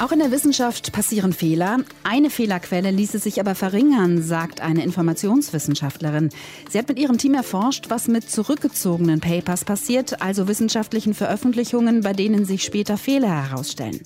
Auch in der Wissenschaft passieren Fehler. Eine Fehlerquelle ließe sich aber verringern, sagt eine Informationswissenschaftlerin. Sie hat mit ihrem Team erforscht, was mit zurückgezogenen Papers passiert, also wissenschaftlichen Veröffentlichungen, bei denen sich später Fehler herausstellen.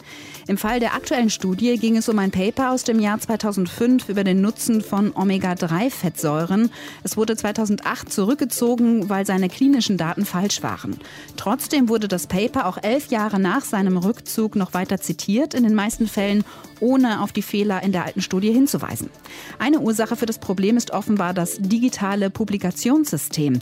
Im Fall der aktuellen Studie ging es um ein Paper aus dem Jahr 2005 über den Nutzen von Omega-3-Fettsäuren. Es wurde 2008 zurückgezogen, weil seine klinischen Daten falsch waren. Trotzdem wurde das Paper auch elf Jahre nach seinem Rückzug noch weiter zitiert, in den meisten Fällen ohne auf die Fehler in der alten Studie hinzuweisen. Eine Ursache für das Problem ist offenbar das digitale Publikationssystem.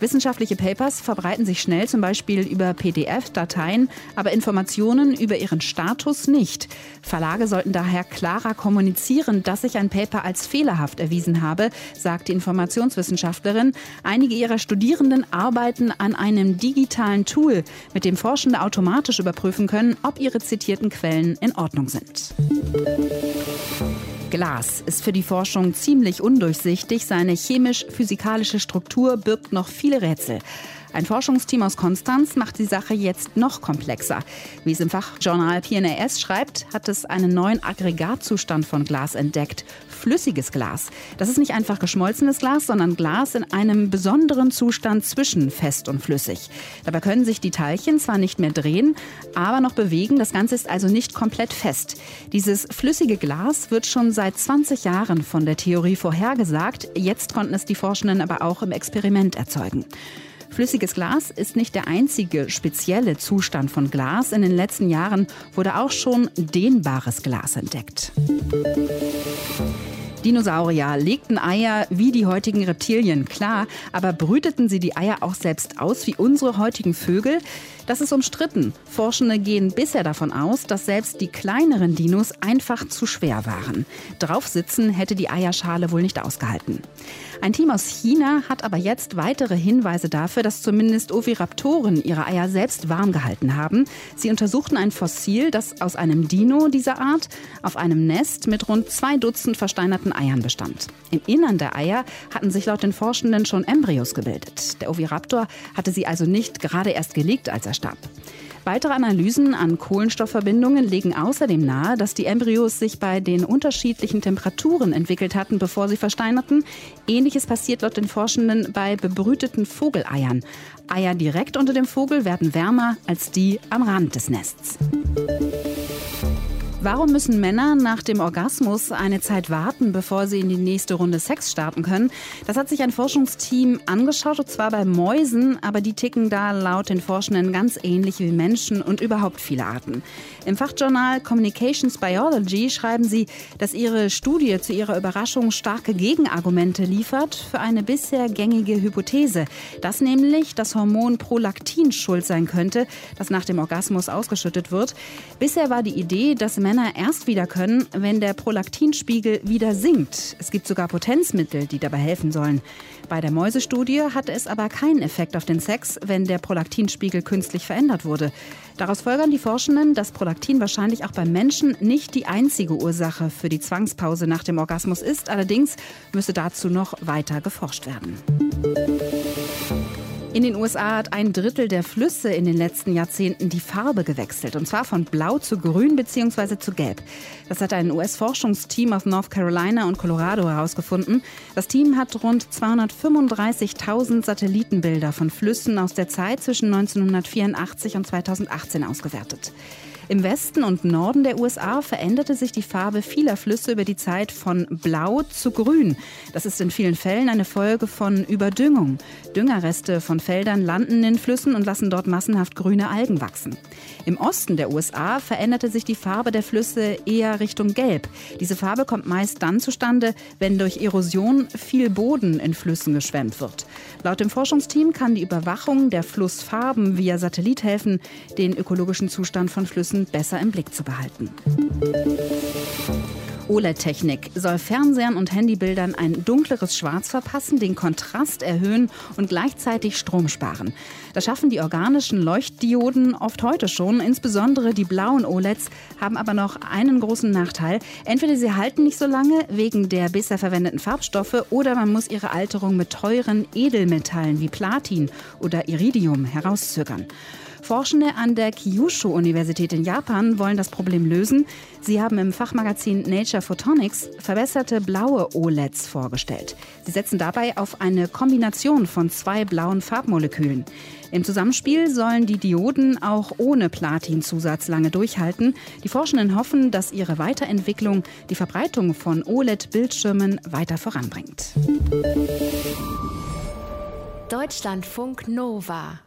Wissenschaftliche Papers verbreiten sich schnell, zum Beispiel über PDF-Dateien, aber Informationen über ihren Status nicht. Verlage sollten daher klarer kommunizieren, dass sich ein Paper als fehlerhaft erwiesen habe, sagt die Informationswissenschaftlerin. Einige ihrer Studierenden arbeiten an einem digitalen Tool, mit dem Forschende automatisch überprüfen können, ob ihre zitierten Quellen in Ordnung sind. Glas ist für die Forschung ziemlich undurchsichtig. Seine chemisch-physikalische Struktur birgt noch viele Rätsel. Ein Forschungsteam aus Konstanz macht die Sache jetzt noch komplexer. Wie es im Fachjournal PNAS schreibt, hat es einen neuen Aggregatzustand von Glas entdeckt. Flüssiges Glas. Das ist nicht einfach geschmolzenes Glas, sondern Glas in einem besonderen Zustand zwischen fest und flüssig. Dabei können sich die Teilchen zwar nicht mehr drehen, aber noch bewegen. Das Ganze ist also nicht komplett fest. Dieses flüssige Glas wird schon seit 20 Jahren von der Theorie vorhergesagt. Jetzt konnten es die Forschenden aber auch im Experiment erzeugen. Flüssiges Glas ist nicht der einzige spezielle Zustand von Glas. In den letzten Jahren wurde auch schon dehnbares Glas entdeckt. Dinosaurier legten Eier wie die heutigen Reptilien, klar, aber brüteten sie die Eier auch selbst aus wie unsere heutigen Vögel? Das ist umstritten. Forschende gehen bisher davon aus, dass selbst die kleineren Dinos einfach zu schwer waren. Draufsitzen hätte die Eierschale wohl nicht ausgehalten. Ein Team aus China hat aber jetzt weitere Hinweise dafür, dass zumindest Oviraptoren ihre Eier selbst warm gehalten haben. Sie untersuchten ein Fossil, das aus einem Dino dieser Art auf einem Nest mit rund zwei Dutzend versteinerten Eiern bestand. Im Innern der Eier hatten sich laut den Forschenden schon Embryos gebildet. Der Oviraptor hatte sie also nicht gerade erst gelegt, als er starb. Weitere Analysen an Kohlenstoffverbindungen legen außerdem nahe, dass die Embryos sich bei den unterschiedlichen Temperaturen entwickelt hatten, bevor sie versteinerten. Ähnliches passiert laut den Forschenden bei bebrüteten Vogeleiern. Eier direkt unter dem Vogel werden wärmer als die am Rand des Nests. Warum müssen Männer nach dem Orgasmus eine Zeit warten, bevor sie in die nächste Runde Sex starten können? Das hat sich ein Forschungsteam angeschaut, und zwar bei Mäusen, aber die ticken da laut den Forschenden ganz ähnlich wie Menschen und überhaupt viele Arten. Im Fachjournal Communications Biology schreiben sie, dass ihre Studie zu ihrer Überraschung starke Gegenargumente liefert für eine bisher gängige Hypothese, dass nämlich das Hormon Prolaktin schuld sein könnte, das nach dem Orgasmus ausgeschüttet wird. Bisher war die Idee, dass Männer Männer erst wieder können, wenn der Prolaktinspiegel wieder sinkt. Es gibt sogar Potenzmittel, die dabei helfen sollen. Bei der Mäusestudie hatte es aber keinen Effekt auf den Sex, wenn der Prolaktinspiegel künstlich verändert wurde. Daraus folgern die Forschenden, dass Prolaktin wahrscheinlich auch beim Menschen nicht die einzige Ursache für die Zwangspause nach dem Orgasmus ist. Allerdings müsse dazu noch weiter geforscht werden. In den USA hat ein Drittel der Flüsse in den letzten Jahrzehnten die Farbe gewechselt, und zwar von blau zu grün bzw. zu gelb. Das hat ein US-Forschungsteam aus North Carolina und Colorado herausgefunden. Das Team hat rund 235.000 Satellitenbilder von Flüssen aus der Zeit zwischen 1984 und 2018 ausgewertet. Im Westen und Norden der USA veränderte sich die Farbe vieler Flüsse über die Zeit von blau zu grün. Das ist in vielen Fällen eine Folge von Überdüngung. Düngerreste von Feldern landen in Flüssen und lassen dort massenhaft grüne Algen wachsen. Im Osten der USA veränderte sich die Farbe der Flüsse eher Richtung Gelb. Diese Farbe kommt meist dann zustande, wenn durch Erosion viel Boden in Flüssen geschwemmt wird. Laut dem Forschungsteam kann die Überwachung der Flussfarben via Satellit helfen, den ökologischen Zustand von Flüssen Nutzen besser im Blick zu behalten. OLED-Technik soll Fernsehern und Handybildern ein dunkleres Schwarz verpassen, den Kontrast erhöhen und gleichzeitig Strom sparen. Das schaffen die organischen Leuchtdioden oft heute schon. Insbesondere die blauen OLEDs haben aber noch einen großen Nachteil. Entweder sie halten nicht so lange wegen der bisher verwendeten Farbstoffe oder man muss ihre Alterung mit teuren Edelmetallen wie Platin oder Iridium herauszögern. Forschende an der Kyushu-Universität in Japan wollen das Problem lösen. Sie haben im Fachmagazin Nature Photonics verbesserte blaue OLEDs vorgestellt. Sie setzen dabei auf eine Kombination von zwei blauen Farbmolekülen. Im Zusammenspiel sollen die Dioden auch ohne Platinzusatz lange durchhalten. Die Forschenden hoffen, dass ihre Weiterentwicklung die Verbreitung von OLED-Bildschirmen weiter voranbringt. Deutschlandfunk Nova